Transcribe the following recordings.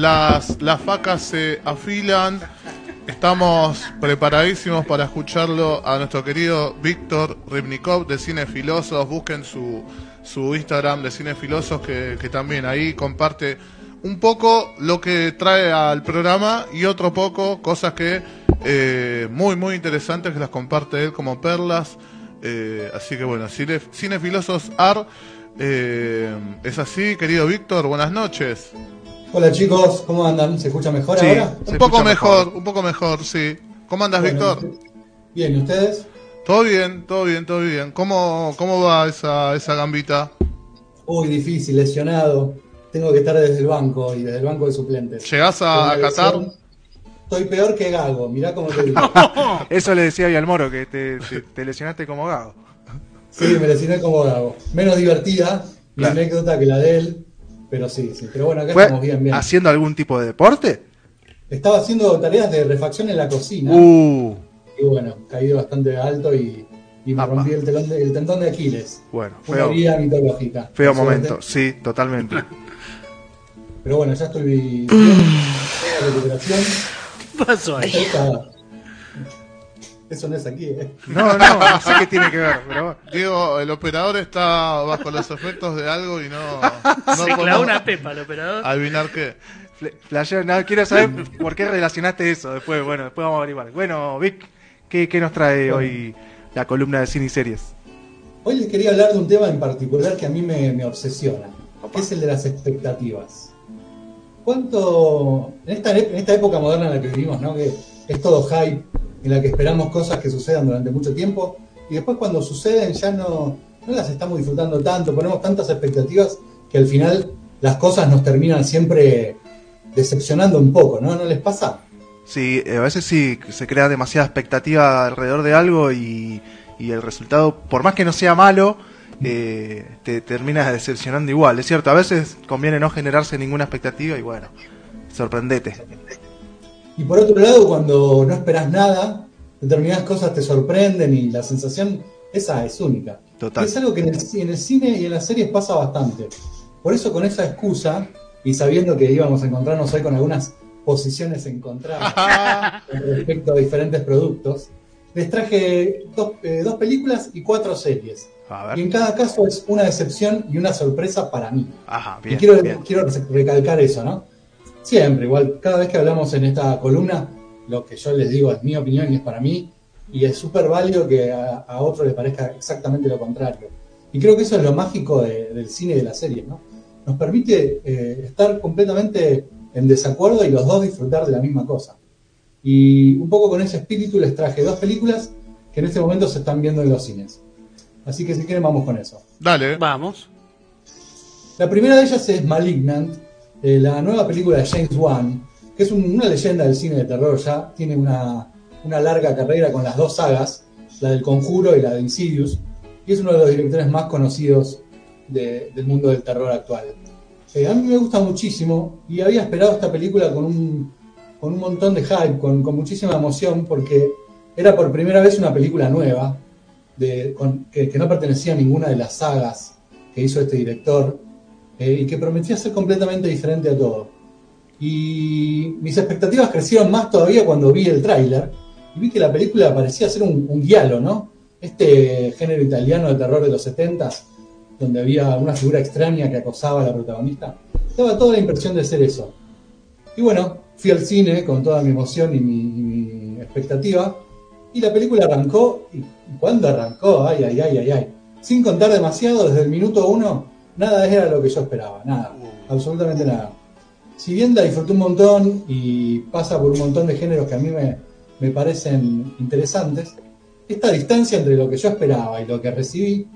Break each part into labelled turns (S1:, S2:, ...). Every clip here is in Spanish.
S1: las, las facas se afilan. Estamos preparadísimos para escucharlo a nuestro querido Víctor Ribnikov de Cinefilosos. Busquen su, su Instagram de Cinefilosos que, que también ahí comparte un poco lo que trae al programa y otro poco cosas que eh, muy muy interesantes que las comparte él como perlas. Eh, así que bueno, Cine, Cinefilosos AR eh, es así, querido Víctor, buenas noches.
S2: Hola chicos, ¿cómo andan? ¿Se escucha mejor
S1: Sí,
S2: ahora?
S1: un poco mejor, un poco mejor, sí. ¿Cómo andas,
S2: Bueno,
S1: Víctor?
S2: Bien, ¿y ustedes?
S1: Todo bien, todo bien, todo bien. ¿Cómo, cómo va esa, esa gambita?
S2: Uy, difícil, lesionado. Tengo que estar desde el banco y desde el banco de suplentes.
S1: ¿Llegás a, a Qatar?
S2: lesión, Estoy peor que Gago, mirá cómo te digo.
S3: Eso le decía al Moro, que te, te- te lesionaste como gago.
S2: Sí, me lesioné como Gago. Menos divertida mi
S3: Claro.
S2: anécdota que la de él, pero sí, sí. Pero bueno, acá
S3: ¿Fue
S2: estamos bien, bien.
S3: haciendo algún tipo de deporte?
S2: Estaba haciendo tareas de refacción en la cocina
S3: Uh,
S2: y bueno, caí bastante alto y, y me
S3: Apa.
S2: rompí el, telón de- el tendón de Aquiles.
S3: bueno,
S2: Una
S3: feo,
S2: herida mitológica.
S3: feo momento, sí, totalmente.
S2: Pero bueno, ya estoy bien, en recuperación.
S4: ¿Qué pasó ahí?
S2: Eso no es aquí, ¿eh?
S3: No, no, no sé qué tiene que ver, pero.
S1: Diego, el operador está bajo los efectos de algo y no, no
S4: Se clavó una pepa el operador.
S1: adivinar qué.
S3: Flasheo, no, quiero saber por qué relacionaste eso después, bueno, después vamos a averiguar. Bueno, Vic, ¿qué, qué nos trae hoy la columna de cine y series?
S2: Hoy les quería hablar de un tema en particular que a mí me, me obsesiona, que es el de las expectativas. ¿Cuánto, en esta, en esta época moderna en la que vivimos, ¿no? que es todo hype, en la que esperamos cosas que sucedan durante mucho tiempo, y después cuando suceden ya no, no las estamos disfrutando tanto, ponemos tantas expectativas que al final las cosas nos terminan siempre decepcionando un poco, ¿no? ¿No les pasa?
S3: Sí, eh, a veces sí se crea demasiada expectativa alrededor de algo y, y el resultado, por más que no sea malo, eh, te termina decepcionando igual. Es cierto, a veces conviene no generarse ninguna expectativa y bueno, sorprendete.
S2: Y por otro lado, cuando no esperas nada, determinadas cosas te sorprenden y la sensación esa es única.
S3: Total.
S2: Y es algo que en el, ci- en el cine y en las series pasa bastante. Por eso con esa excusa, y sabiendo que íbamos a encontrarnos hoy con algunas posiciones encontradas con respecto a diferentes productos, les traje dos, eh, dos películas y cuatro series.
S3: A
S2: Y en cada caso es una decepción y una sorpresa para mí.
S3: Ajá,
S2: Y
S3: bien.
S2: quiero,
S3: bien.
S2: quiero recalcar eso, ¿no? Siempre, igual, cada vez que hablamos en esta columna, lo que yo les digo es mi opinión y es para mí, y es súper válido que a, a otro le parezca exactamente lo contrario. Y creo que eso es lo mágico de- del cine y de la serie, ¿no? Nos permite eh, estar completamente en desacuerdo y los dos disfrutar de la misma cosa. Y un poco con ese espíritu les traje dos películas que en este momento se están viendo en los cines. Así que si quieren vamos con eso.
S1: Dale.
S4: Vamos.
S2: La primera de ellas es Malignant, eh, la nueva película de James Wan, que es un- una leyenda del cine de terror ya, tiene una, una larga carrera con las dos sagas, la del Conjuro y la de Insidious, y es uno de los directores más conocidos de- del mundo del terror actual. Eh, a mí me gusta muchísimo y había esperado esta película con un, con un montón de hype, con, con muchísima emoción, porque era por primera vez una película nueva, de, con- que, que no pertenecía a ninguna de las sagas que hizo este director eh, y que prometía ser completamente diferente a todo. Y mis expectativas crecieron más todavía cuando vi el tráiler y vi que la película parecía ser un, un ¿no? Este género italiano de terror de los 70 donde había una figura extraña que acosaba a la protagonista. Daba toda la impresión de ser eso. Y bueno, fui al cine con toda mi emoción y mi, y mi expectativa. Y la película arrancó. ¿Y cuándo arrancó? Ay, ay, ay, ay, ay. Sin contar demasiado, desde el minuto uno, nada era lo que yo esperaba. Nada. Absolutamente nada. Si bien la disfruté un montón y pasa por un montón de géneros que a mí me, me parecen interesantes, esta distancia entre lo que yo esperaba y lo que recibí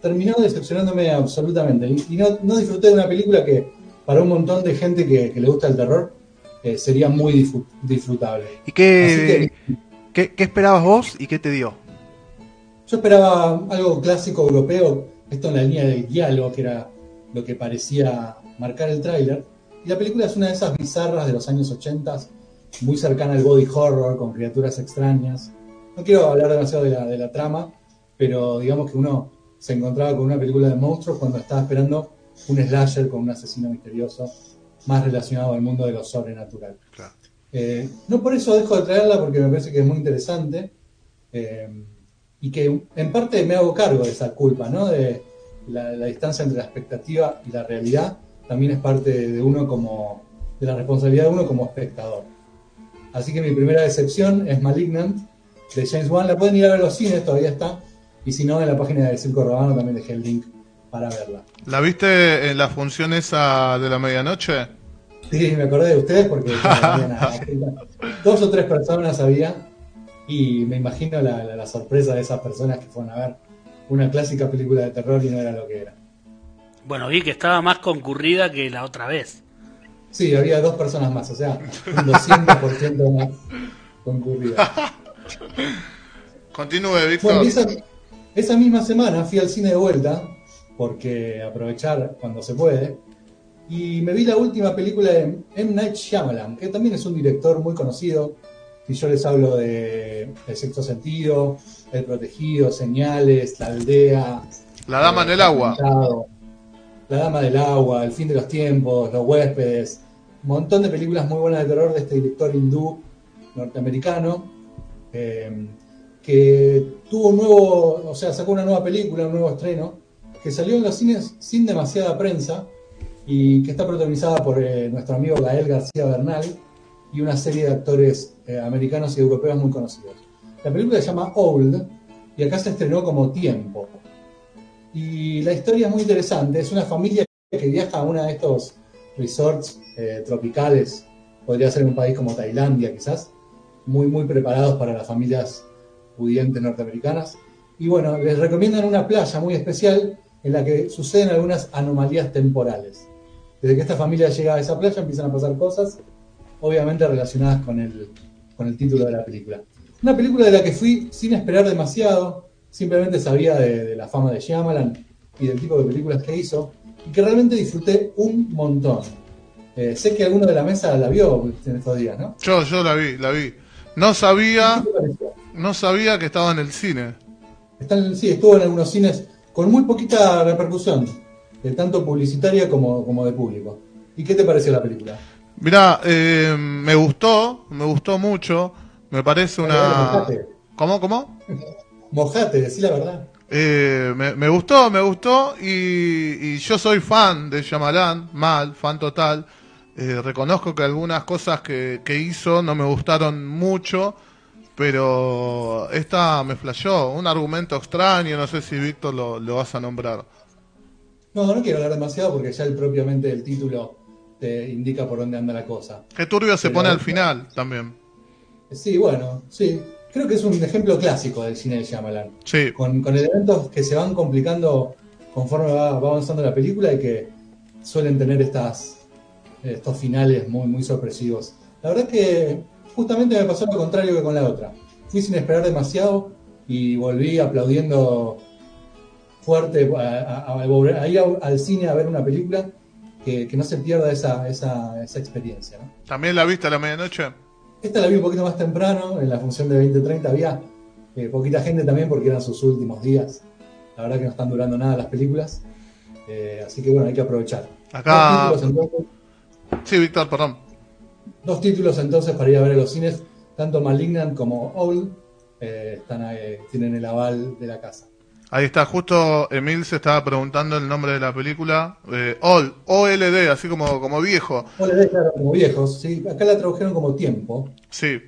S2: terminó decepcionándome absolutamente. Y, no, no disfruté de una película que para un montón de gente que, que le gusta el terror eh, sería muy disfrut- disfrutable.
S3: ¿Y qué, qué esperabas vos y qué te dio?
S2: Yo esperaba algo clásico europeo, esto en la línea del diálogo, que era lo que parecía marcar el tráiler. Y la película es una de esas bizarras de los años 80, muy cercana al body horror, con criaturas extrañas. No quiero hablar demasiado de la, de la trama, pero digamos que uno se encontraba con una película de monstruos cuando estaba esperando un slasher con un asesino misterioso más relacionado al mundo de lo sobrenatural.
S1: Claro.
S2: Eh, no por eso dejo de traerla, porque me parece que es muy interesante eh, y que en parte me hago cargo de esa culpa, ¿no? De la, la distancia entre la expectativa y la realidad también es parte de uno como, de la responsabilidad de uno como espectador. Así que mi primera decepción es Malignant de James Wan. La pueden ir a ver los cines, todavía está. Y si no, en la página del Circo Romano también dejé el link para verla.
S1: ¿La viste en la función esa de la medianoche?
S2: Sí, me acordé de ustedes porque dos o tres personas había y me imagino la, la- la sorpresa de esas personas que fueron a ver una clásica película de terror y no era lo que era.
S4: Bueno, vi que estaba más concurrida que la otra vez.
S2: Sí, había dos personas más, o sea, un 200% más concurrida.
S1: Continúe, Víctor.
S2: Bueno, esa, esa misma semana fui al cine de vuelta, porque aprovechar cuando se puede, y me vi la última película de M. Night Shyamalan, que también es un director muy conocido. Si yo les hablo de El Sexto Sentido, El Protegido, Señales, La Aldea.
S1: La dama
S2: eh,
S1: en el agua.
S2: La Dama del Agua, El Fin de los Tiempos, Los Huéspedes. Un montón de películas muy buenas de terror de este director hindú norteamericano. eh, que tuvo un nuevo, o sea, sacó una nueva película, un nuevo estreno, que salió en los cines sin demasiada prensa y que está protagonizada por eh, nuestro amigo Gael García Bernal y una serie de actores eh, americanos y europeos muy conocidos. La película se llama Old y acá se estrenó como Tiempo. Y la historia es muy interesante, es una familia que viaja a uno de estos resorts eh, tropicales, podría ser un país como Tailandia quizás, muy muy preparados para las familias pudientes norteamericanas. Y bueno, les recomiendan una playa muy especial en la que suceden algunas anomalías temporales. Desde que esta familia llega a esa playa empiezan a pasar cosas, obviamente relacionadas con el, con el título de la película. Una película de la que fui sin esperar demasiado, simplemente sabía de, de la fama de Shyamalan y del tipo de películas que hizo, y que realmente disfruté un montón. Eh, sé que alguno de la mesa la vio en estos días, ¿no?
S1: Yo, yo la vi, la vi. No sabía, no sabía que estaba en el cine.
S2: Está en- sí, estuvo en algunos cines con muy poquita repercusión, de tanto publicitaria como, como de público. ¿Y qué te pareció la película?
S1: Mirá, eh, me gustó, me gustó mucho. Me parece una. ¿Cómo, cómo?
S2: mojate, decí la verdad.
S1: Eh, me, me gustó, me gustó y, y yo soy fan de Shyamalan, mal, fan total. Eh, reconozco que algunas cosas que, que hizo no me gustaron mucho, pero esta me flashó. Un argumento extraño, no sé si Víctor lo, lo vas a nombrar.
S2: No, no quiero hablar demasiado porque ya el propiamente el título te indica por dónde anda la cosa.
S1: Qué turbio se
S2: Pero-
S1: pone al final también.
S2: Sí, bueno, sí. Creo que es un ejemplo clásico del cine de Shyamalan.
S1: Sí,
S2: Con, con elementos que se van complicando conforme va, va avanzando la película y que suelen tener estas, estos finales muy, muy sorpresivos. La verdad es que justamente me pasó lo contrario que con la otra. Fui sin esperar demasiado y volví aplaudiendo fuerte a, a- a volver- a ir al cine a ver una película que, que no se pierda esa, esa, esa experiencia. ¿no?
S1: también la viste a la medianoche.
S2: Esta la vi un poquito más temprano, en la función de 2030 había eh, poquita gente también porque eran sus últimos días. La verdad que no están durando nada las películas. Eh, así que bueno, hay que aprovechar.
S1: Acá-
S2: Dos, títulos, entonces,
S1: Sí, Víctor, perdón.
S2: dos títulos entonces para ir a ver a los cines, tanto Malignant como Old, eh, están ahí, tienen el aval de la casa.
S1: Ahí está, justo Emil se estaba preguntando el nombre de la película. Eh, Old, OLD, así como, como viejo.
S2: OLED, claro, como viejos, ¿sí? acá la tradujeron como tiempo.
S1: Sí.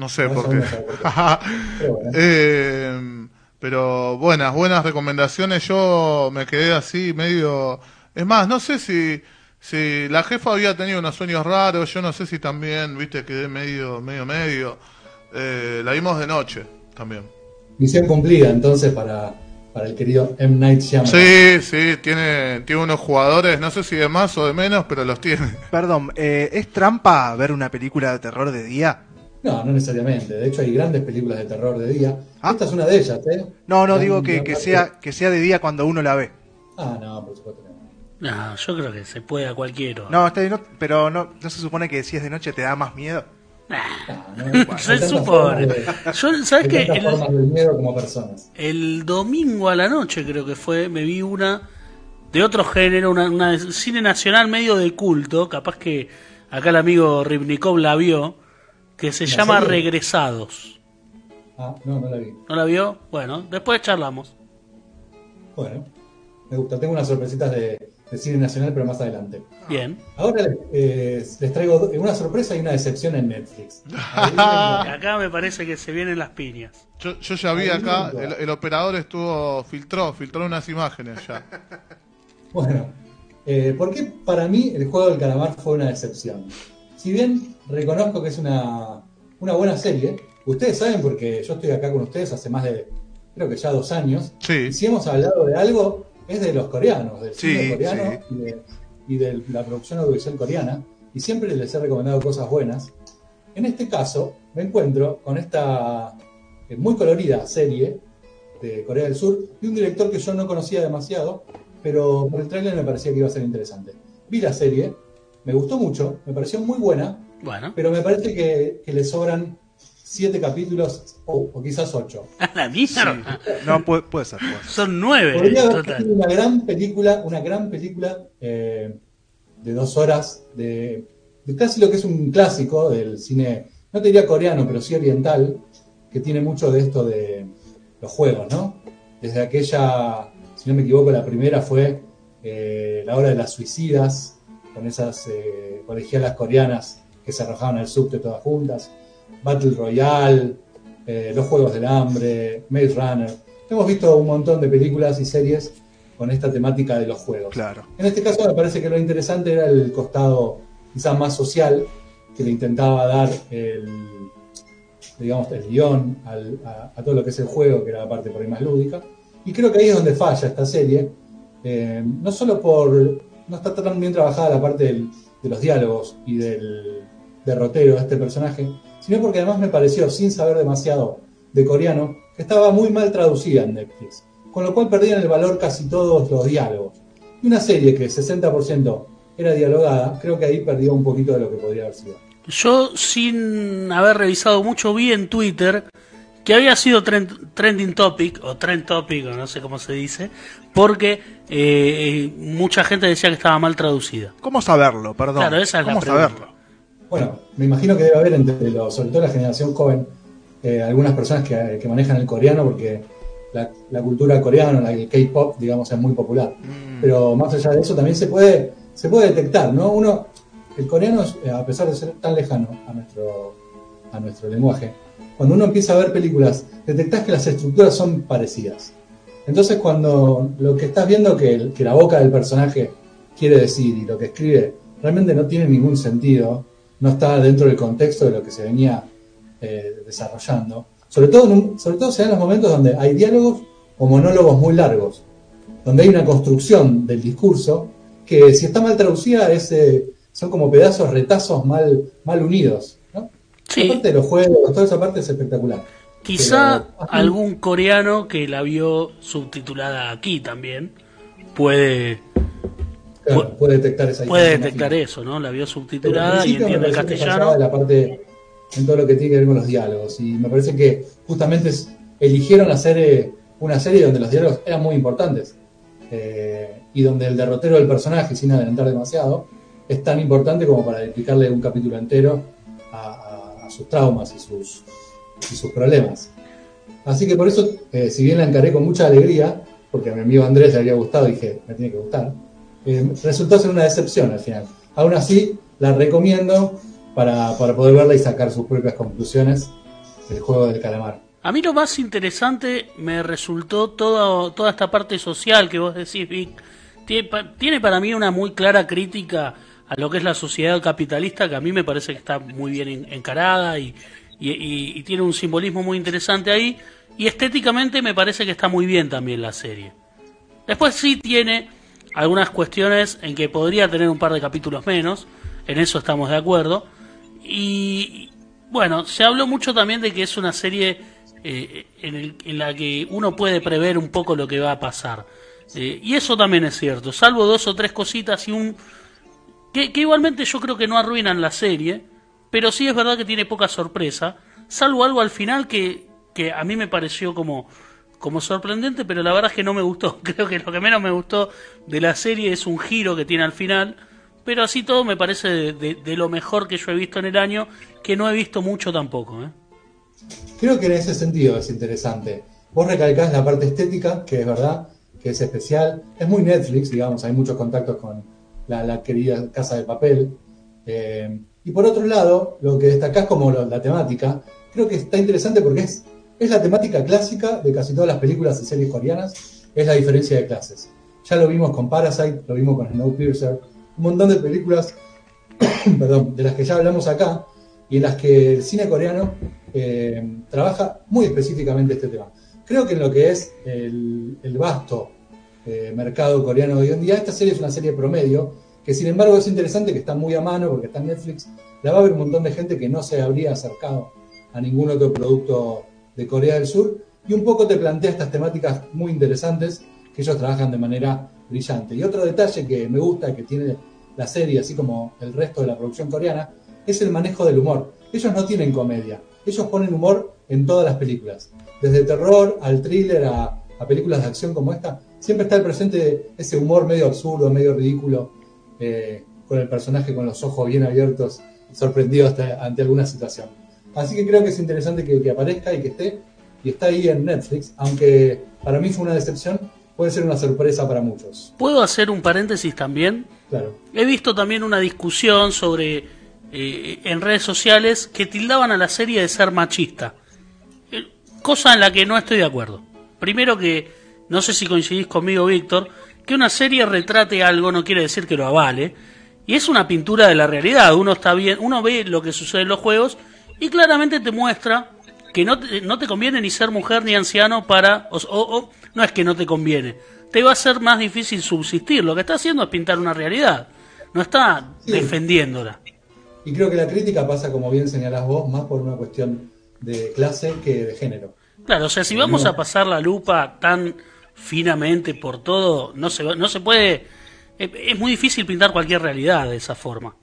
S1: No sé
S2: No,
S1: por qué.
S2: Pero bueno.
S1: Eh, pero buenas, buenas recomendaciones. Yo me quedé así medio... Es más, no sé si, si la jefa había tenido unos sueños raros. Yo no sé si también, viste, quedé medio, medio, medio. Eh, la vimos de noche también.
S2: Misión cumplida entonces para, para el querido M. Night Shyamalan.
S1: Sí, sí, tiene, tiene unos jugadores, no sé si de más o de menos, pero los tiene.
S3: Perdón, eh, ¿es trampa ver una película de terror de día?
S2: No, no necesariamente. De hecho, hay grandes películas de terror de día.
S3: Ah.
S2: Esta es una de ellas, ¿eh?
S3: No, no, digo que, que sea, que sea de día cuando uno la ve.
S2: Ah, no, por supuesto que no.
S4: No, yo creo que se puede a cualquiera.
S3: No, está bien, no- pero no, no se supone que si es de noche te da más miedo.
S4: Nah,
S2: No, no, hay
S4: se supone.
S2: de-
S4: Yo, ¿sabes qué? El,
S2: como personas.
S4: el domingo a la noche creo que fue, me vi una de otro género, una, una de cine nacional medio de culto, capaz que acá el amigo Ribnikov la vio, que se
S2: ¿La
S4: llama
S2: serie?
S4: Regresados.
S2: Ah, no, no la vi.
S4: ¿No la vio? Bueno, después charlamos.
S2: Bueno, me gusta. Tengo unas sorpresitas de, de cine nacional, pero más adelante.
S4: Bien.
S2: Ahora eh, les traigo una sorpresa y una decepción en Netflix.
S4: Acá me parece que se vienen las piñas.
S1: Yo, yo ya vi acá, el, el operador estuvo, filtró, filtró unas imágenes ya.
S2: Bueno, eh, ¿por qué para mí el juego del calamar fue una decepción? Si bien reconozco que es una, una buena serie, ustedes saben porque yo estoy acá con ustedes hace más de, creo que ya dos años,
S1: Sí.
S2: y si hemos hablado de algo, es de los coreanos, del
S3: Sí,
S2: cine coreano
S3: sí.
S2: y, de, y de la producción audiovisual coreana, y siempre les he recomendado cosas buenas. En este caso, me encuentro con esta eh, muy colorida serie de Corea del Sur y un director que yo no conocía demasiado, pero por el tráiler me parecía que iba a ser interesante. Vi la serie, me gustó mucho, me pareció muy buena,
S4: Bueno,
S2: pero me parece que, que le sobran siete capítulos o, o quizás ocho.
S4: a la mierda.
S3: No, puede, puede ser. puede ser.
S4: Son nueve
S2: Podría haber
S4: total.
S2: una gran película, una gran película eh, de dos horas, de, de casi lo que es un clásico del cine, no te diría coreano, pero sí oriental, que tiene mucho de esto de los juegos, ¿no? Desde aquella, si no me equivoco, la primera fue eh, La Hora de las Suicidas, con esas eh, colegialas coreanas que se arrojaban al subte todas juntas, Battle Royale, eh, Los Juegos del Hambre, Maze Runner. Hemos visto un montón de películas y series con esta temática de los juegos.
S3: Claro.
S2: En este caso me parece que lo interesante era el costado quizás más social que le intentaba dar el, digamos, el guion al- a, a todo lo que es el juego, que era la parte por ahí más lúdica. Y creo que ahí es donde falla esta serie. Eh, no solo por... No está tan bien trabajada la parte del- de los diálogos y del derrotero de este personaje, sino porque además me pareció, sin saber demasiado de coreano, que estaba muy mal traducida en Netflix. Con lo cual perdían el valor casi todos los diálogos. Y una serie que 60% era dialogada, creo que ahí perdió un poquito de lo que podría haber sido.
S4: Yo, sin haber revisado mucho, vi en Twitter que había sido trend- trending topic, o trend topic, o no sé cómo se dice, porque eh, mucha gente decía que estaba mal traducida.
S3: ¿Cómo saberlo? Perdón.
S4: Claro, esa es la
S3: ¿Cómo
S4: pregunta.
S3: saberlo?
S2: Bueno, me imagino que debe haber entre los, sobre todo la generación joven, eh, algunas personas que, que manejan el coreano porque la, la cultura coreana, la- el K-pop, digamos, es muy popular.
S3: Mm.
S2: Pero más allá de eso también se puede, se puede detectar, ¿no? Uno, el coreano, eh, a pesar de ser tan lejano a nuestro, a nuestro lenguaje, cuando uno empieza a ver películas, detectás que las estructuras son parecidas. Entonces cuando lo que estás viendo que, el- que la boca del personaje quiere decir y lo que escribe realmente no tiene ningún sentido, no está dentro del contexto de lo que se venía eh, desarrollando. Sobre todo, un- sobre todo se dan los momentos donde hay diálogos o monólogos muy largos, donde hay una construcción del discurso que si está mal traducida es, eh, son como pedazos, retazos mal, mal unidos. ¿no?
S4: Sí.
S2: La parte de los juegos, toda esa parte es espectacular.
S4: Quizá
S2: Pero-
S4: algún coreano que la vio subtitulada aquí también puede,
S2: Claro, puede detectar esa
S4: puede detectar eso, ¿no? La vio subtitulada y entiende el castellano.
S2: la parte en todo lo que tiene que ver con los diálogos. Y me parece que justamente eligieron hacer eh, una serie donde los diálogos eran muy importantes. eh, y donde el derrotero del personaje, sin adelantar demasiado, es tan importante como para dedicarle un capítulo entero a, a- a sus traumas y sus, y sus problemas. Así que por eso, eh, si bien la encaré con mucha alegría, porque a mi amigo Andrés le había gustado, dije, me tiene que gustar, eh, resultó ser una decepción al final. Aún así, la recomiendo para, para poder verla y sacar sus propias conclusiones del juego del calamar.
S4: A mí lo más interesante me resultó todo, toda esta parte social que vos decís, Vic. Tiene, pa- tiene para mí una muy clara crítica a lo que es la sociedad capitalista, que a mí me parece que está muy bien en- encarada y- y tiene un simbolismo muy interesante ahí. Y estéticamente me parece que está muy bien también la serie. Después sí tiene algunas cuestiones en que podría tener un par de capítulos menos, en eso estamos de acuerdo. Y bueno, se habló mucho también de que es una serie eh, en, el- en la que uno puede prever un poco lo que va a pasar. Eh, y eso también es cierto, salvo dos o tres cositas y un... Que, igualmente yo creo que no arruinan la serie, pero sí es verdad que tiene poca sorpresa, salvo algo al final que, que a mí me pareció como, como sorprendente, pero la verdad es que no me gustó. Creo que lo que menos me gustó de la serie es un giro que tiene al final, pero así todo me parece de, lo mejor que yo he visto en el año, que no he visto mucho tampoco. ¿eh?
S2: Creo que en ese sentido es interesante. Vos recalcás la parte estética, que es verdad, que es especial. Es muy Netflix, digamos, hay muchos contactos con la, querida Casa de Papel. Eh, y por otro lado, lo que destacás como la temática, creo que está interesante porque es, es la temática clásica de casi todas las películas y series coreanas, es la diferencia de clases. Ya lo vimos con Parasite, lo vimos con Snowpiercer, un montón de películas, perdón, de las que ya hablamos acá, y en las que el cine coreano eh, trabaja muy específicamente este tema. Creo que en lo que es el, vasto eh, mercado coreano de hoy en día, esta serie es una serie promedio, que sin embargo es interesante, que está muy a mano porque está en Netflix, la va a ver un montón de gente que no se habría acercado a ningún otro producto de Corea del Sur, y un poco te plantea estas temáticas muy interesantes que ellos trabajan de manera brillante. Y otro detalle que me gusta, que tiene la serie, así como el resto de la producción coreana, es el manejo del humor. Ellos no tienen comedia, ellos ponen humor en todas las películas. Desde terror al thriller a, a películas de acción como esta, siempre está el presente ese humor medio absurdo, medio ridículo, eh, con el personaje con los ojos bien abiertos, sorprendido hasta ante alguna situación. Así que creo que es interesante que, que aparezca y que esté, y está ahí en Netflix, aunque para mí fue una decepción, puede ser una sorpresa para muchos.
S4: ¿Puedo hacer un paréntesis también?
S2: Claro.
S4: He visto también una discusión sobre eh, en redes sociales que tildaban a la serie de ser machista. Eh, Cosa en la que no estoy de acuerdo. Primero que, no sé si coincidís conmigo, Víctor, que una serie retrate algo no quiere decir que lo avale. Y es una pintura de la realidad. Uno está bien, uno ve lo que sucede en los juegos y claramente te muestra que no te, no te conviene ni ser mujer ni anciano para... O, o- no es que no te conviene. Te va a ser más difícil subsistir. Lo que está haciendo es pintar una realidad. No está
S2: Sí.
S4: defendiéndola.
S2: Y creo que la crítica pasa, como bien señalás vos, más por una cuestión de clase que de género.
S4: Claro, o sea, si vamos
S2: No.
S4: a pasar la lupa tan finamente por todo, no se, no se puede... Es muy difícil pintar cualquier realidad de esa forma.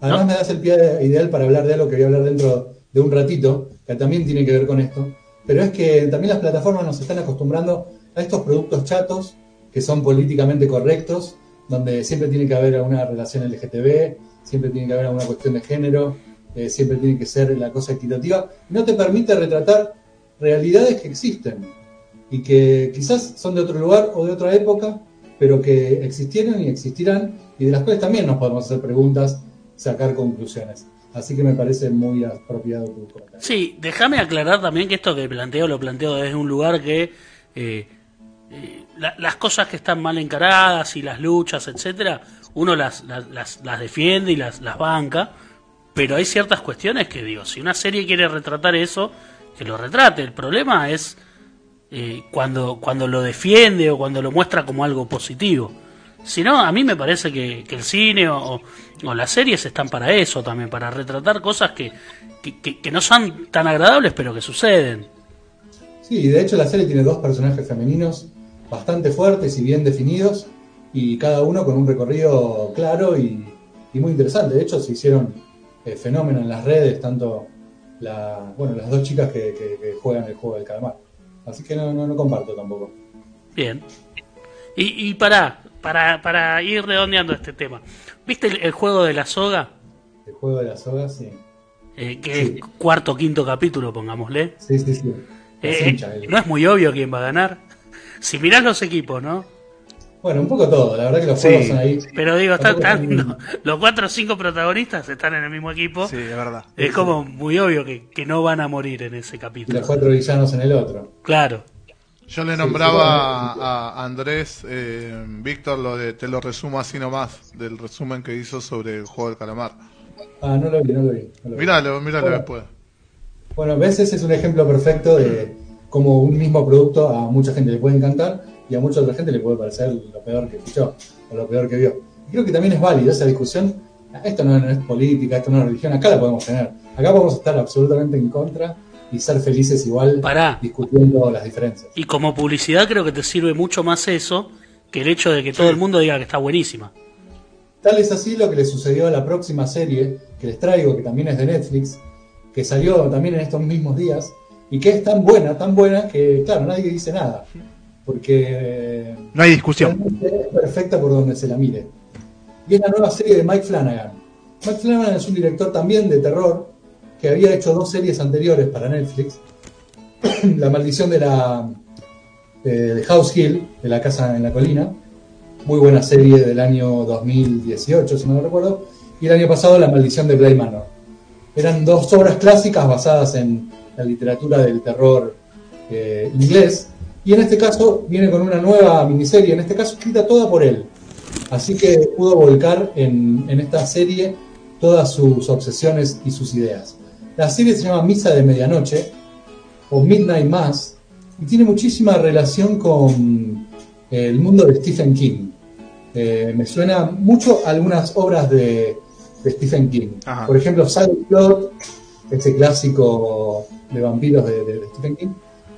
S2: Además me das el pie ideal para hablar de algo que voy a hablar dentro de un ratito, que también tiene que ver con esto, pero es que también las plataformas nos están acostumbrando a estos productos chatos que son políticamente correctos, donde siempre tiene que haber alguna relación LGTB, siempre tiene que haber alguna cuestión de género, eh, siempre tiene que ser la cosa equitativa, no te permite retratar realidades que existen y que quizás son de otro lugar o de otra época, pero que existieron y existirán y de las cuales también nos podemos hacer preguntas, sacar conclusiones. Así que me parece muy apropiado tu comentario.
S4: Sí, déjame aclarar también que esto que planteo lo planteo desde un lugar que eh, eh, la- las cosas que están mal encaradas y las luchas, etcétera, uno las, las, las- las defiende y las, las banca, pero hay ciertas cuestiones que digo, si una serie quiere retratar eso, que lo retrate. El problema es eh, cuando, cuando lo defiende o cuando lo muestra como algo positivo. Si no, a mí me parece que, que el cine o, o las series están para eso también, para retratar cosas que, que, no son tan agradables, pero que suceden.
S2: Sí, de hecho la serie tiene dos personajes femeninos bastante fuertes y bien definidos, y cada uno con un recorrido claro y, y muy interesante. De hecho, se hicieron eh, fenómenos en las redes, tanto la, bueno, las dos chicas que, que- que juegan el juego del calamar. Así que no, no, no comparto tampoco.
S4: Bien. Y, y para, para, para ir redondeando este tema, ¿viste el, el juego de la soga?
S2: El juego de las sogas, sí.
S4: Eh, que
S2: Sí.
S4: es cuarto o quinto capítulo, pongámosle.
S2: Sí, sí, sí.
S4: Eh,
S2: hinchas, el-
S4: no es muy obvio quién va a ganar. Si mirás los equipos, ¿no?
S2: Bueno, un poco todo. La verdad que los
S3: Sí.
S2: juegos son ahí.
S4: Pero digo, están, los cuatro o cinco protagonistas están en el mismo equipo.
S3: Sí, es verdad.
S4: Es como muy obvio que, que no van a morir en ese
S2: Y
S4: capítulo.
S2: los cuatro villanos en el otro.
S4: Claro.
S1: Yo le nombraba a Andrés, eh, Víctor, lo de, te lo resumo así nomás, del resumen que hizo sobre el juego del calamar.
S2: Ah, no lo vi, no lo vi. no lo vi.
S1: Míralo, míralo
S2: Bueno.
S1: después.
S2: Bueno, ves, ese es un ejemplo perfecto de cómo un mismo producto a mucha gente le puede encantar y a mucha otra gente le puede parecer lo peor que escuchó o lo peor que vio. Y creo que también es válida esa discusión. Esto no, no es política, esto no es religión, acá la podemos tener. Acá podemos estar absolutamente en contra y ser felices igual
S4: Pará.
S2: discutiendo las diferencias.
S4: Y como publicidad creo que te sirve mucho más eso que el hecho de que todo el mundo diga que está buenísima.
S2: Tal es así lo que le sucedió a la próxima serie que les traigo, que también es de Netflix, que salió también en estos mismos días y que es tan buena, tan buena, que claro, nadie dice nada. Porque
S3: no hay discusión.
S2: Es perfecta por donde se la mire. Y es la nueva serie de Mike Flanagan. Mike Flanagan es un director también de terror que había hecho dos series anteriores para Netflix. la maldición de la de House Hill, de la casa en la colina. Muy buena serie del año 2018, si no me recuerdo. Y el año pasado La maldición de Bly Manor. Eran dos obras clásicas basadas en la literatura del terror eh, inglés. Y en este caso viene con una nueva miniserie, en este caso escrita toda por él. Así que pudo volcar en esta serie todas sus obsesiones y sus ideas. La serie se llama Misa de Medianoche o Midnight Mass y tiene muchísima relación con el mundo de Stephen King. Eh, me suena mucho a algunas obras de, Stephen King. Por ejemplo, Silent Plot, ese clásico de vampiros de, Stephen King,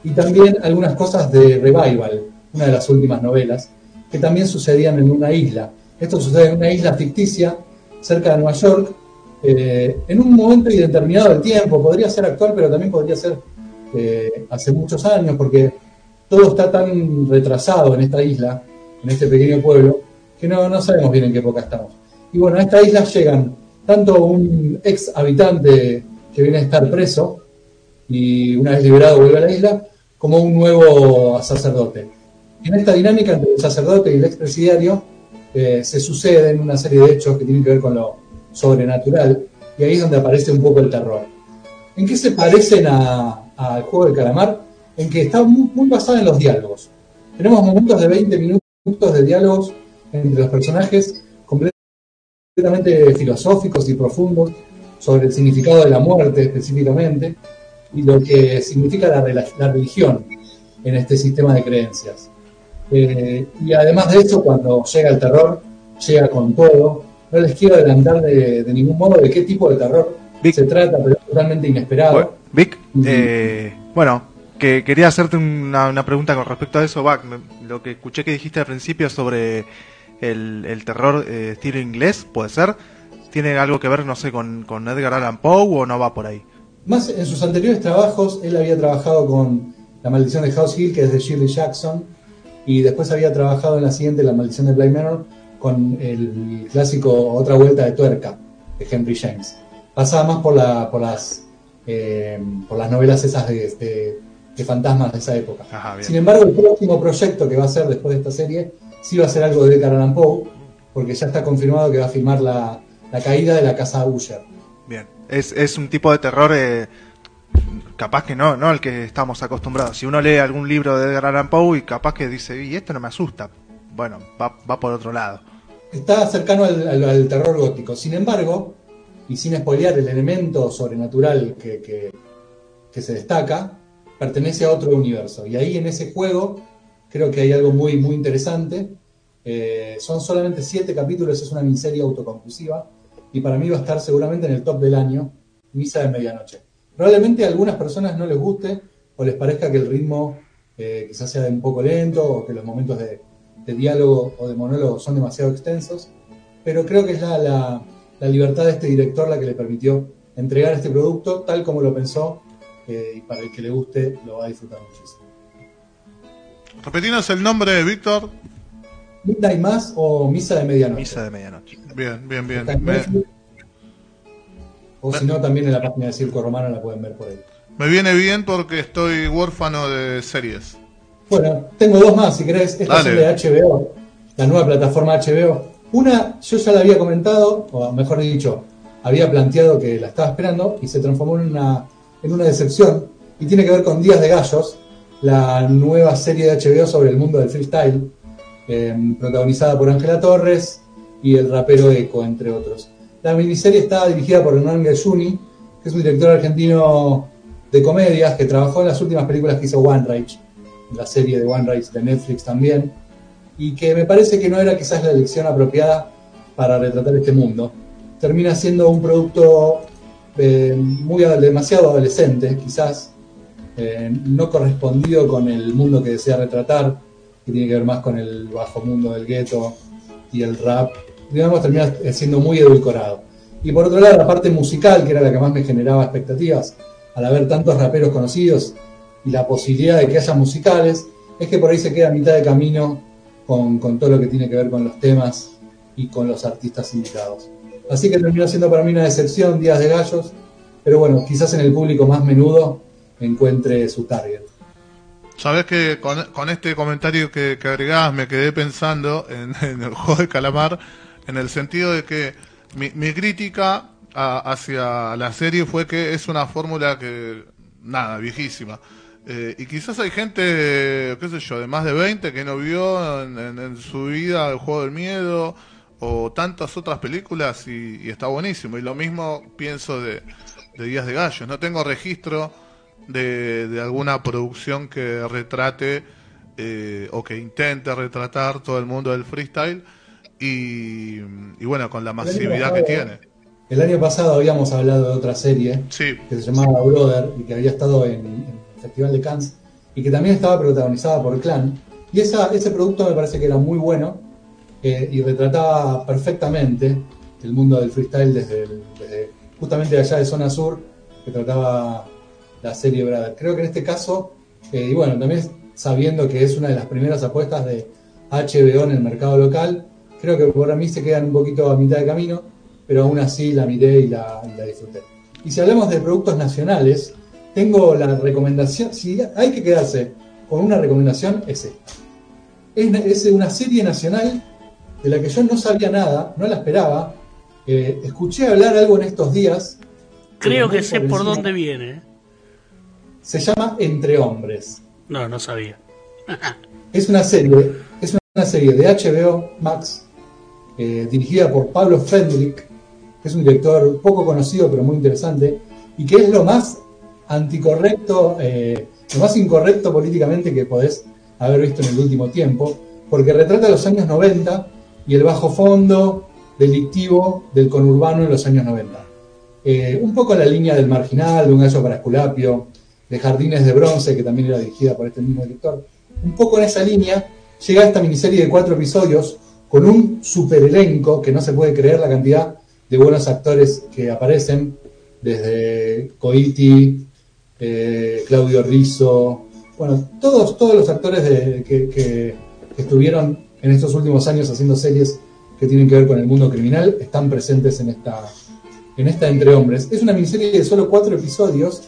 S2: y también algunas cosas de Revival, una de las últimas novelas, que también sucedían en una isla. Esto sucede en una isla ficticia cerca de Nueva York, eh, en un momento indeterminado del tiempo, podría ser actual, pero también podría ser eh, hace muchos años, porque todo está tan retrasado en esta isla, en este pequeño pueblo, que no, no sabemos bien en qué época estamos. Y bueno, a esta isla llegan tanto un ex habitante que viene a estar preso y una vez liberado vuelve a la isla, como un nuevo sacerdote. En esta dinámica entre el sacerdote y el expresidiario eh, se suceden una serie de hechos que tienen que ver con lo sobrenatural, y ahí es donde aparece un poco el terror. ¿En qué se parecen al juego del calamar? En que está muy, muy basada en los diálogos. Tenemos momentos de 20 minutos de diálogos entre los personajes completamente filosóficos y profundos sobre el significado de la muerte específicamente y lo que significa la, religión en este sistema de creencias. Eh, y además de eso, cuando llega el terror, llega con todo. No les quiero adelantar de, ningún modo de qué tipo de terror se trata, pero es totalmente inesperado.
S3: Vic, eh, bueno, que quería hacerte una, pregunta con respecto a eso, Bac. Lo que escuché que dijiste al principio sobre el, terror eh, estilo inglés, ¿puede ser? ¿Tiene algo que ver, no sé, con, con Edgar Allan Poe o no va por ahí?
S2: Más en sus anteriores trabajos, él había trabajado con La maldición de House Hill, que es de Shirley Jackson, y después había trabajado en la siguiente, La maldición de Bly Manor, con el clásico Otra vuelta de tuerca de Henry James. Pasaba más por, la, por, las, eh, por las novelas esas de, de, fantasmas de esa época. Sin embargo, el próximo proyecto que va a hacer después de esta serie sí va a ser algo de Edgar Allan Poe, porque ya está confirmado que va a filmar la, la caída de la casa Usher.
S3: Bien, es, es un tipo de terror eh, capaz que no, no el que estamos acostumbrados. Si uno lee algún libro de Edgar Allan Poe y capaz que dice, y esto no me asusta, bueno, va, por otro lado.
S2: Está cercano al, terror gótico. Sin embargo, y sin spoilear el elemento sobrenatural que, que, se destaca, pertenece a otro universo. Y ahí en ese juego creo que hay algo muy, muy interesante. Eh, son solamente siete capítulos, es una miniserie autoconclusiva. Y para mí va a estar seguramente en el top del año, Misa de Medianoche. Probablemente a algunas personas no les guste o les parezca que el ritmo eh, quizás sea un poco lento o que los momentos de, diálogo o de monólogo son demasiado extensos, pero creo que es la, libertad de este director la que le permitió entregar este producto tal como lo pensó eh, y para el que le guste lo va a disfrutar muchísimo.
S1: Repetinos el nombre de Víctor.
S2: Midnight Más o Misa de Medianoche.
S3: Misa de Medianoche.
S1: Bien, bien, bien.
S2: O si no, también en la página de Circo Romano la pueden ver por ahí.
S1: Me viene bien porque estoy huérfano de series.
S2: Bueno, tengo dos más, si querés. Esta es de HBO, la nueva plataforma HBO. Una, yo ya la había comentado, o mejor dicho, había planteado que la estaba esperando y se transformó en una, en una decepción. Y tiene que ver con Días de Gallos, la nueva serie de HBO sobre el mundo del freestyle, eh, protagonizada por Ángela Torres y el rapero Eco, entre otros. La miniserie está dirigida por Hernán Gayuni, que es un director argentino de comedias que trabajó en las últimas películas que hizo One Rage, la serie de One Rage de Netflix también, y que me parece que no era quizás la elección apropiada para retratar este mundo. Termina siendo un producto eh, muy demasiado adolescente, quizás eh, no correspondido con el mundo que desea retratar, que tiene que ver más con el bajo mundo del gueto y el rap digamos, termina siendo muy edulcorado. Y por otro lado, la parte musical, que era la que más me generaba expectativas, al haber tantos raperos conocidos y la posibilidad de que haya musicales, es que por ahí se queda a mitad de camino con, con todo lo que tiene que ver con los temas y con los artistas invitados. Así que terminó siendo para mí una decepción Días de Gallos, pero bueno, quizás en el público más menudo encuentre su target.
S1: Sabes que con, con, este comentario que, que agregabas me quedé pensando en, en, el juego de calamar, en el sentido de que mi, mi crítica a, hacia la serie fue que es una fórmula que, nada, viejísima. Eh, y quizás hay gente, qué sé yo, de más de 20 que no vio en, en, en su vida el juego del miedo o tantas otras películas y, y está buenísimo. Y lo mismo pienso de, de Días de Gallos. No tengo registro de, de alguna producción que retrate eh, o que intente retratar todo el mundo del freestyle y, y bueno, con la masividad que tiene.
S2: El año pasado habíamos hablado de otra serie
S1: Sí,
S2: que se llamaba Brother y que había estado en, Festival de Cannes y que también estaba protagonizada por Clan. Y esa, ese producto me parece que era muy bueno eh, y retrataba perfectamente el mundo del freestyle desde, el- desde justamente allá de Zona Sur, que trataba la serie Brother. Creo que en este caso, eh, y bueno, también sabiendo que es una de las primeras apuestas de HBO en el mercado local, creo que por mí se quedan un poquito a mitad de camino, pero aún así la miré y la, y la disfruté. Y si hablamos de productos nacionales, tengo la recomendación, si hay que quedarse con una recomendación, es esta. Es, es una serie nacional de la que yo no sabía nada, no la esperaba. Eh, escuché hablar algo en estos días.
S4: Creo que sé por dónde viene.
S2: Se llama Entre Hombres.
S4: No, no sabía.
S2: Es una serie, es una serie de HBO Max, eh, dirigida por Pablo Fendrick, que es un director poco conocido pero muy interesante, y que es lo más anticorrecto, eh, lo más incorrecto políticamente que podés haber visto en el último tiempo, porque retrata los años 90 y el bajo fondo delictivo del conurbano en los años 90. Eh, un poco la línea del marginal, de un gallo para Esculapio, de Jardines de Bronce, que también era dirigida por este mismo director. Un poco en esa línea llega esta miniserie de cuatro episodios con un super elenco que no se puede creer la cantidad de buenos actores que aparecen, desde Coiti, eh, Claudio Rizzo, bueno, todos, todos los actores que, estuvieron en estos últimos años haciendo series que tienen que ver con el mundo criminal están presentes en esta, en esta Entre Hombres. Es una miniserie de solo cuatro episodios,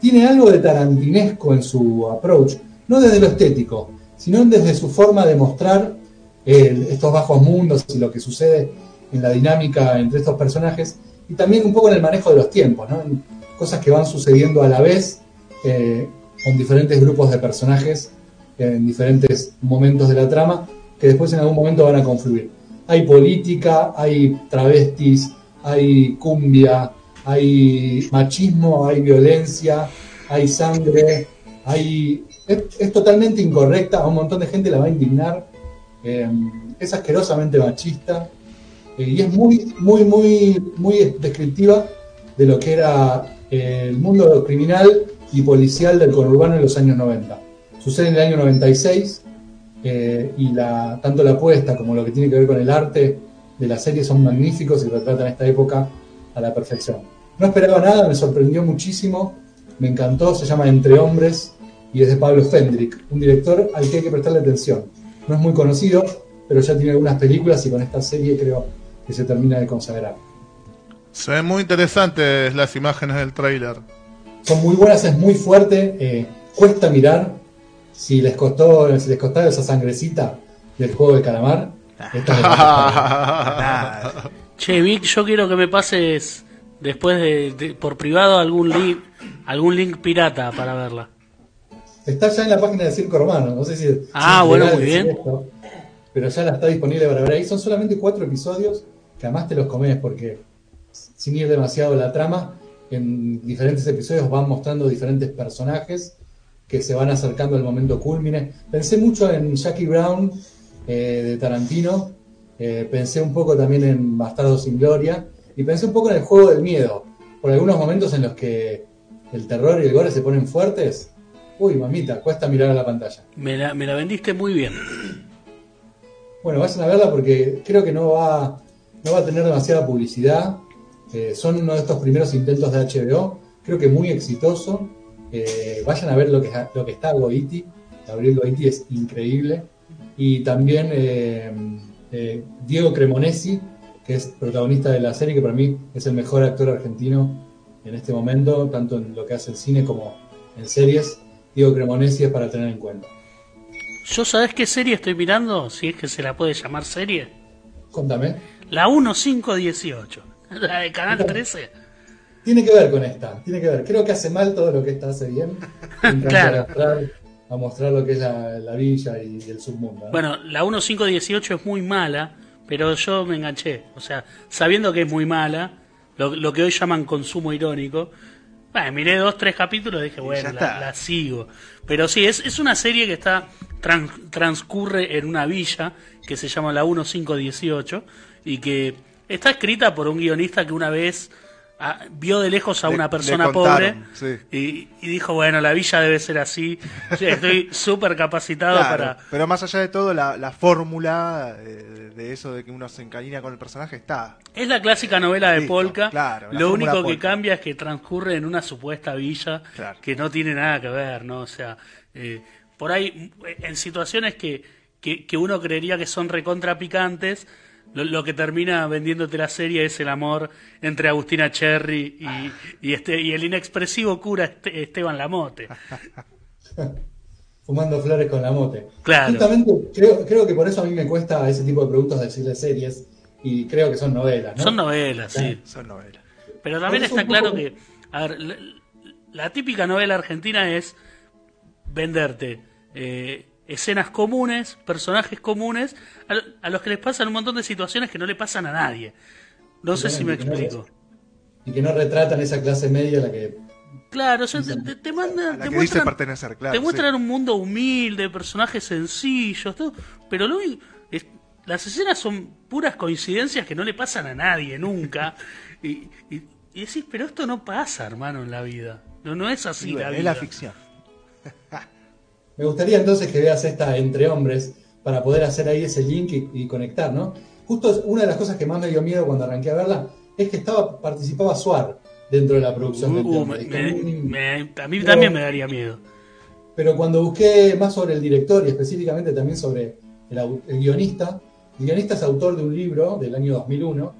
S2: tiene algo de tarantinesco en su approach, no desde lo estético, sino desde su forma de mostrar estos bajos mundos y lo que sucede en la dinámica entre estos personajes, y también un poco en el manejo de los tiempos, ¿no? Cosas que van sucediendo a la vez eh, con diferentes grupos de personajes en diferentes momentos de la trama que después en algún momento van a confluir. Hay política, hay travestis, hay cumbia, hay machismo, hay violencia, hay sangre, hay... Es, totalmente incorrecta, a un montón de gente la va a indignar, eh, es asquerosamente machista eh, y es muy, muy, muy, muy descriptiva de lo que era el mundo criminal y policial del conurbano en los años 90. Sucede en el año 96 eh, y tanto la apuesta como lo que tiene que ver con el arte de la serie son magníficos y retratan esta época a la perfección. No esperaba nada, me sorprendió muchísimo, me encantó, se llama Entre Hombres y es de Pablo Fendrick, un director al que hay que prestarle atención. No es muy conocido, pero ya tiene algunas películas y con esta serie creo que se termina de consagrar.
S1: Se ven muy interesantes las imágenes del tráiler.
S2: Son muy buenas, es muy fuerte, eh, cuesta mirar. Si les costó, si les costaba esa sangrecita del juego de calamar, esta es la
S3: Nada.
S4: Che, Vic, yo quiero que me pases después de, de- por privado algún link, algún link pirata para verla.
S2: Está ya en la página de Circo Romano, no sé si.
S4: Ah,
S2: si
S4: bueno, muy bien.
S2: esto, pero ya la está disponible para ver ahí. Son solamente cuatro episodios que además te los comes porque, sin ir demasiado a la trama, en diferentes episodios van mostrando diferentes personajes que se van acercando al momento culmine. Pensé mucho en Jackie Brown eh, de Tarantino, eh, pensé un poco también en Bastardo sin Gloria y pensé un poco en el juego del miedo, por algunos momentos en los que el terror y el gore se ponen fuertes. Uy, mamita, cuesta mirar a la pantalla.
S4: Me la, me la vendiste muy bien.
S2: Bueno, vayan a verla porque creo que no va, no va a tener demasiada publicidad. Eh, son uno de estos primeros intentos de HBO creo que muy exitoso. Eh, vayan a ver lo que, lo que está Goiti. Gabriel Goiti es increíble. Y también eh, eh, Diego Cremonesi, que es protagonista de la serie, que para mí es el mejor actor argentino en este momento, tanto en lo que hace el cine como en series. Diego Cremonesi es para tener en cuenta.
S4: ¿Yo sabes qué serie estoy mirando? Si es que se la puede llamar serie.
S2: Contame.
S4: La 1518, la de Canal 13.
S2: Tiene que ver con esta, tiene que ver. Creo que hace mal todo lo que esta hace bien.
S4: claro.
S2: A mostrar, lo que es la, villa y el submundo.
S4: Bueno, la 1518 es muy mala, pero yo me enganché. O sea, sabiendo que es muy mala, lo, que hoy llaman consumo irónico, bueno, miré dos, tres capítulos y dije, bueno, la, sigo. Pero sí, es, es una serie que está transcurre en una villa que se llama la 1518 y que está escrita por un guionista que una vez ah, vio de lejos a una persona pobre y, dijo, bueno, la villa debe ser así, estoy súper capacitado para...
S3: Pero más allá de todo, la, fórmula de, eso de que uno se encariña con el personaje está...
S4: Es la clásica novela de Polka, lo único que cambia es que transcurre en una supuesta villa que no tiene nada que ver, ¿no? O sea... Eh, por ahí, en situaciones que, que, uno creería que son recontra picantes, lo, que termina vendiéndote la serie es el amor entre Agustina Cherry y, y, este, y el inexpresivo cura Esteban Lamote.
S2: Fumando flores con Lamote.
S4: Claro.
S2: Justamente creo, creo que por eso a mí me cuesta ese tipo de productos decirle series y creo que son novelas.
S4: Son novelas, sí. Son novelas. Pero también está claro que, a ver, la típica novela argentina es venderte eh, escenas comunes, personajes comunes, a, los que les pasan un montón de situaciones que no le pasan a nadie. No sé si me explico.
S2: y que no retratan esa clase media a la que
S4: Claro, te, te, mandan, te muestran, pertenecer, claro, te muestran un mundo humilde, personajes sencillos, todo, pero lo, las escenas son puras coincidencias que no le pasan a nadie nunca. y, y, decís, pero esto no pasa, hermano, en la vida. No, no es así la vida.
S3: Es la ficción.
S2: Me gustaría entonces que veas esta entre hombres para poder hacer ahí ese link y, conectar, ¿no? Justo una de las cosas que más me dio miedo cuando arranqué a verla es que estaba participaba Suar dentro de la producción.
S4: Uh, a mí también me daría miedo.
S2: Pero cuando busqué más sobre el director y específicamente también sobre el, guionista, el guionista es autor de un libro del año 2001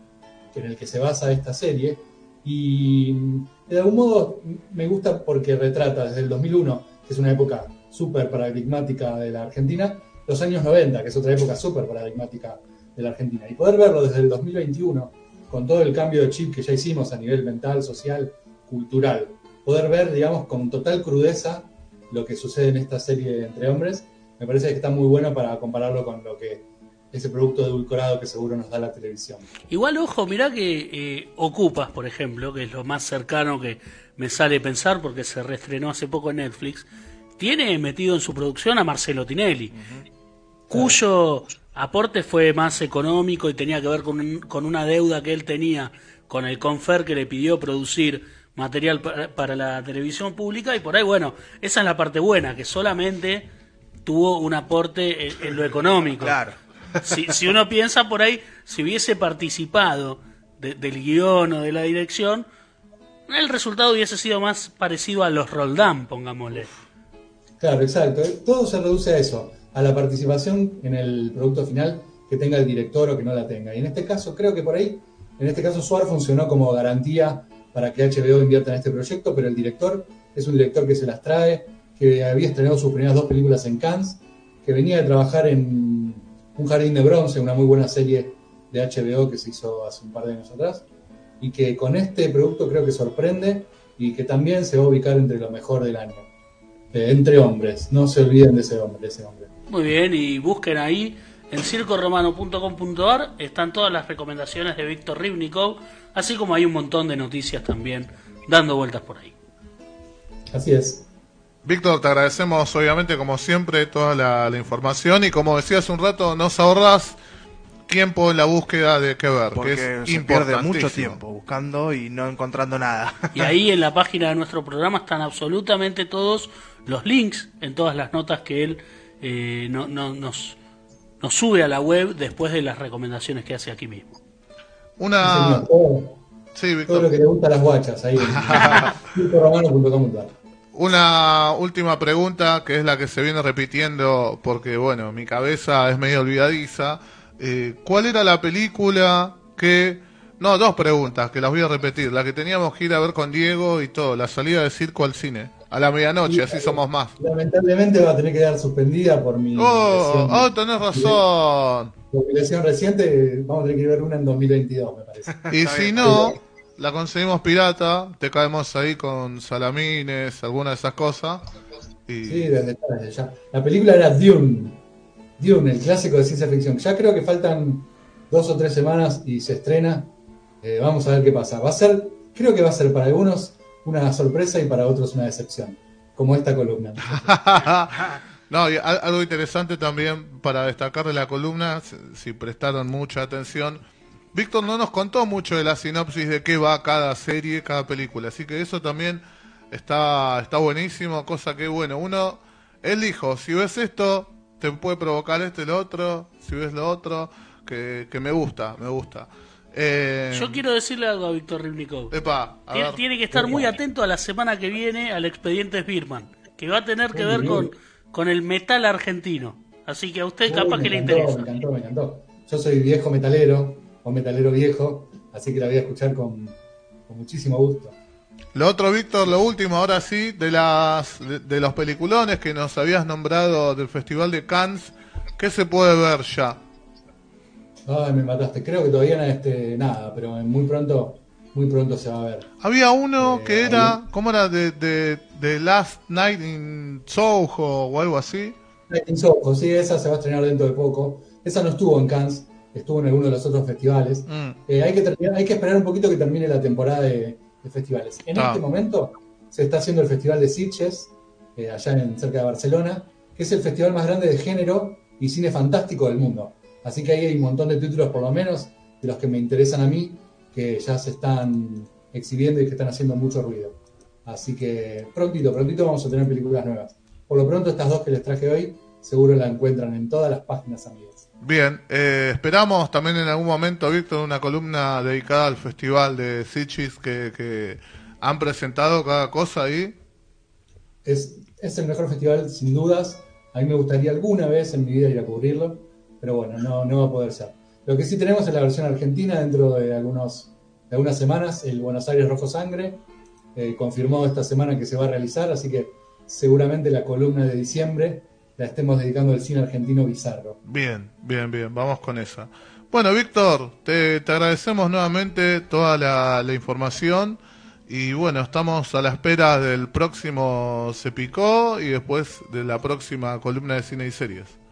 S2: en el que se basa esta serie y de algún modo me gusta porque retrata desde el 2001, que es una época súper paradigmática de la Argentina, los años 90, que es otra época súper paradigmática de la Argentina. Y poder verlo desde el 2021, con todo el cambio de chip que ya hicimos a nivel mental, social, cultural, poder ver, digamos, con total crudeza lo que sucede en esta serie entre hombres, me parece que está muy bueno para compararlo con lo que ese producto edulcorado que seguro nos da la televisión.
S4: Igual, ojo, mirá que eh, Ocupas, por ejemplo, que es lo más cercano que me sale pensar porque se reestrenó hace poco en Netflix, tiene metido en su producción a Marcelo Tinelli, cuyo aporte fue más económico y tenía que ver con, con, una deuda que él tenía con el Confer que le pidió producir material para, la televisión pública y por ahí, bueno, esa es la parte buena, que solamente tuvo un aporte en, lo económico.
S3: Claro.
S4: Si, si, uno piensa por ahí, si hubiese participado del guion o de la dirección, el resultado hubiese sido más parecido a los Roldán, pongámosle.
S2: Claro, exacto. Todo se reduce a eso, a la participación en el producto final que tenga el director o que no la tenga. Y en este caso, creo que por ahí, en este caso Suar funcionó como garantía para que HBO invierta en este proyecto, pero el director es un director que se las trae, que había estrenado sus primeras dos películas en Cannes, que venía de trabajar en Un Jardín de Bronce, una muy buena serie de HBO que se hizo hace un par de años atrás, y que con este producto creo que sorprende y que también se va a ubicar entre lo mejor del año. Eh, entre hombres. No se olviden de ese hombre, ese hombre.
S4: Muy bien, y busquen ahí en circoromano.com.ar están todas las recomendaciones de Víctor Rivnikov, así como hay un montón de noticias también dando vueltas por ahí.
S2: Así es.
S1: Víctor, te agradecemos obviamente como siempre toda la, información y como decías un rato, nos ahorras tiempo en la búsqueda de qué ver,
S3: Porque
S1: que es
S3: se pierde mucho tiempo buscando y no encontrando nada.
S4: Y ahí en la página de nuestro programa están absolutamente todos los links en todas las notas que él eh, no, nos, nos sube a la web después de las recomendaciones que hace aquí mismo.
S1: Una... Sí,
S2: todo lo que le gusta a las guachas ahí.
S1: Una última pregunta que es la que se viene repitiendo porque, bueno, mi cabeza es medio olvidadiza. Eh, ¿Cuál era la película que... No, dos preguntas que las voy a repetir. La que teníamos que ir a ver con Diego y todo. La salida de circo al cine. A la medianoche, así somos más.
S2: Lamentablemente va a tener que quedar suspendida por mi
S1: Oh, oh, tenés razón.
S2: por mi lesión reciente. Vamos a tener que ir a ver una en 2022, me parece.
S1: Y si no, la conseguimos pirata, te caemos ahí con salamines, alguna de esas cosas. Y
S2: Sí, desde, desde ya. La película era Dune. Dune, el clásico de ciencia ficción. Ya creo que faltan dos o tres semanas y se estrena. Eh, vamos a ver qué pasa. Va a ser, creo que va a ser para algunos una sorpresa y para otros una decepción. Como esta columna.
S1: no, y al- algo interesante también para destacar de la columna, si- prestaron mucha atención, Víctor no nos contó mucho de la sinopsis de qué va cada serie, cada película, así que eso también está, está buenísimo, cosa que bueno, uno, él dijo, si ves esto, te puede provocar esto y lo otro, si ves lo otro, que, que me gusta, me gusta. Eh,
S4: Yo quiero decirle algo a Víctor Rivnikov.
S1: Epa, a
S4: Tiene, tiene que estar muy atento a la semana que viene al expediente Birman, que va a tener que ver con, con el metal argentino. Así que a usted capaz que le interesa.
S2: Me encantó, me encantó. Yo soy viejo metalero, o metalero viejo, así que la voy a escuchar con, con muchísimo gusto.
S1: Lo otro, Víctor, lo último, ahora sí, de las de, de los peliculones que nos habías nombrado del Festival de Cannes, ¿qué se puede ver ya?
S2: Ay, me mataste. Creo que todavía no este, nada, pero muy pronto, muy pronto se va a ver.
S1: Había uno
S2: Eh,
S1: que era, ¿cómo era? De, de, de Last Night in Soho o algo así.
S2: En Soho, sí, esa se va a estrenar dentro de poco. Esa no estuvo en Cannes, estuvo en alguno de los otros festivales.
S1: Mm.
S2: Eh, hay, que terminar- hay que esperar un poquito que termine la temporada de, de festivales. En
S1: Ah.
S2: este momento se está haciendo el Festival de Sitges, eh, allá en, cerca de Barcelona, que es el festival más grande de género y cine fantástico del mundo. Así que ahí hay un montón de títulos, por lo menos, de los que me interesan a mí, que ya se están exhibiendo y que están haciendo mucho ruido. Así que prontito, prontito vamos a tener películas nuevas. Por lo pronto estas dos que les traje hoy, seguro la encuentran en todas las páginas amigas.
S1: Bien, eh, esperamos también en algún momento, Víctor, una columna dedicada al Festival de que, que han presentado cada cosa ahí.
S2: Es, es el mejor festival, sin dudas. A mí me gustaría alguna vez en mi vida ir a cubrirlo, pero bueno, no, no va a poder ser. Lo que sí tenemos es la versión argentina dentro de, algunos, de algunas semanas, el Buenos Aires Rojo Sangre. eh, confirmó esta semana que se va a realizar, así que seguramente la columna de diciembre la estemos dedicando al cine argentino bizarro.
S1: Bien, bien, bien, vamos con esa. Bueno, Víctor, te, agradecemos nuevamente toda la, la información y bueno, estamos a la espera del próximo Se Picó y después de la próxima columna de cine y series.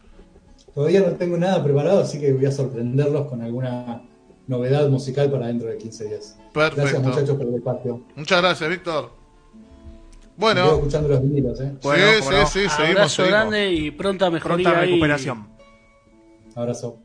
S2: Todavía no tengo nada preparado, así que voy a sorprenderlos con alguna novedad musical para dentro de 15 días. Gracias
S1: Perfecto.
S2: muchachos por el espacio.
S1: Muchas gracias, Víctor. Bueno,
S2: escuchando los vinilos, ¿eh?
S3: Bueno,
S1: sí, sí,
S3: no.
S1: sí, seguimos,
S4: Abrazo
S1: seguimos.
S4: grande y pronta mejoría.
S3: Pronta recuperación.
S2: Abrazo.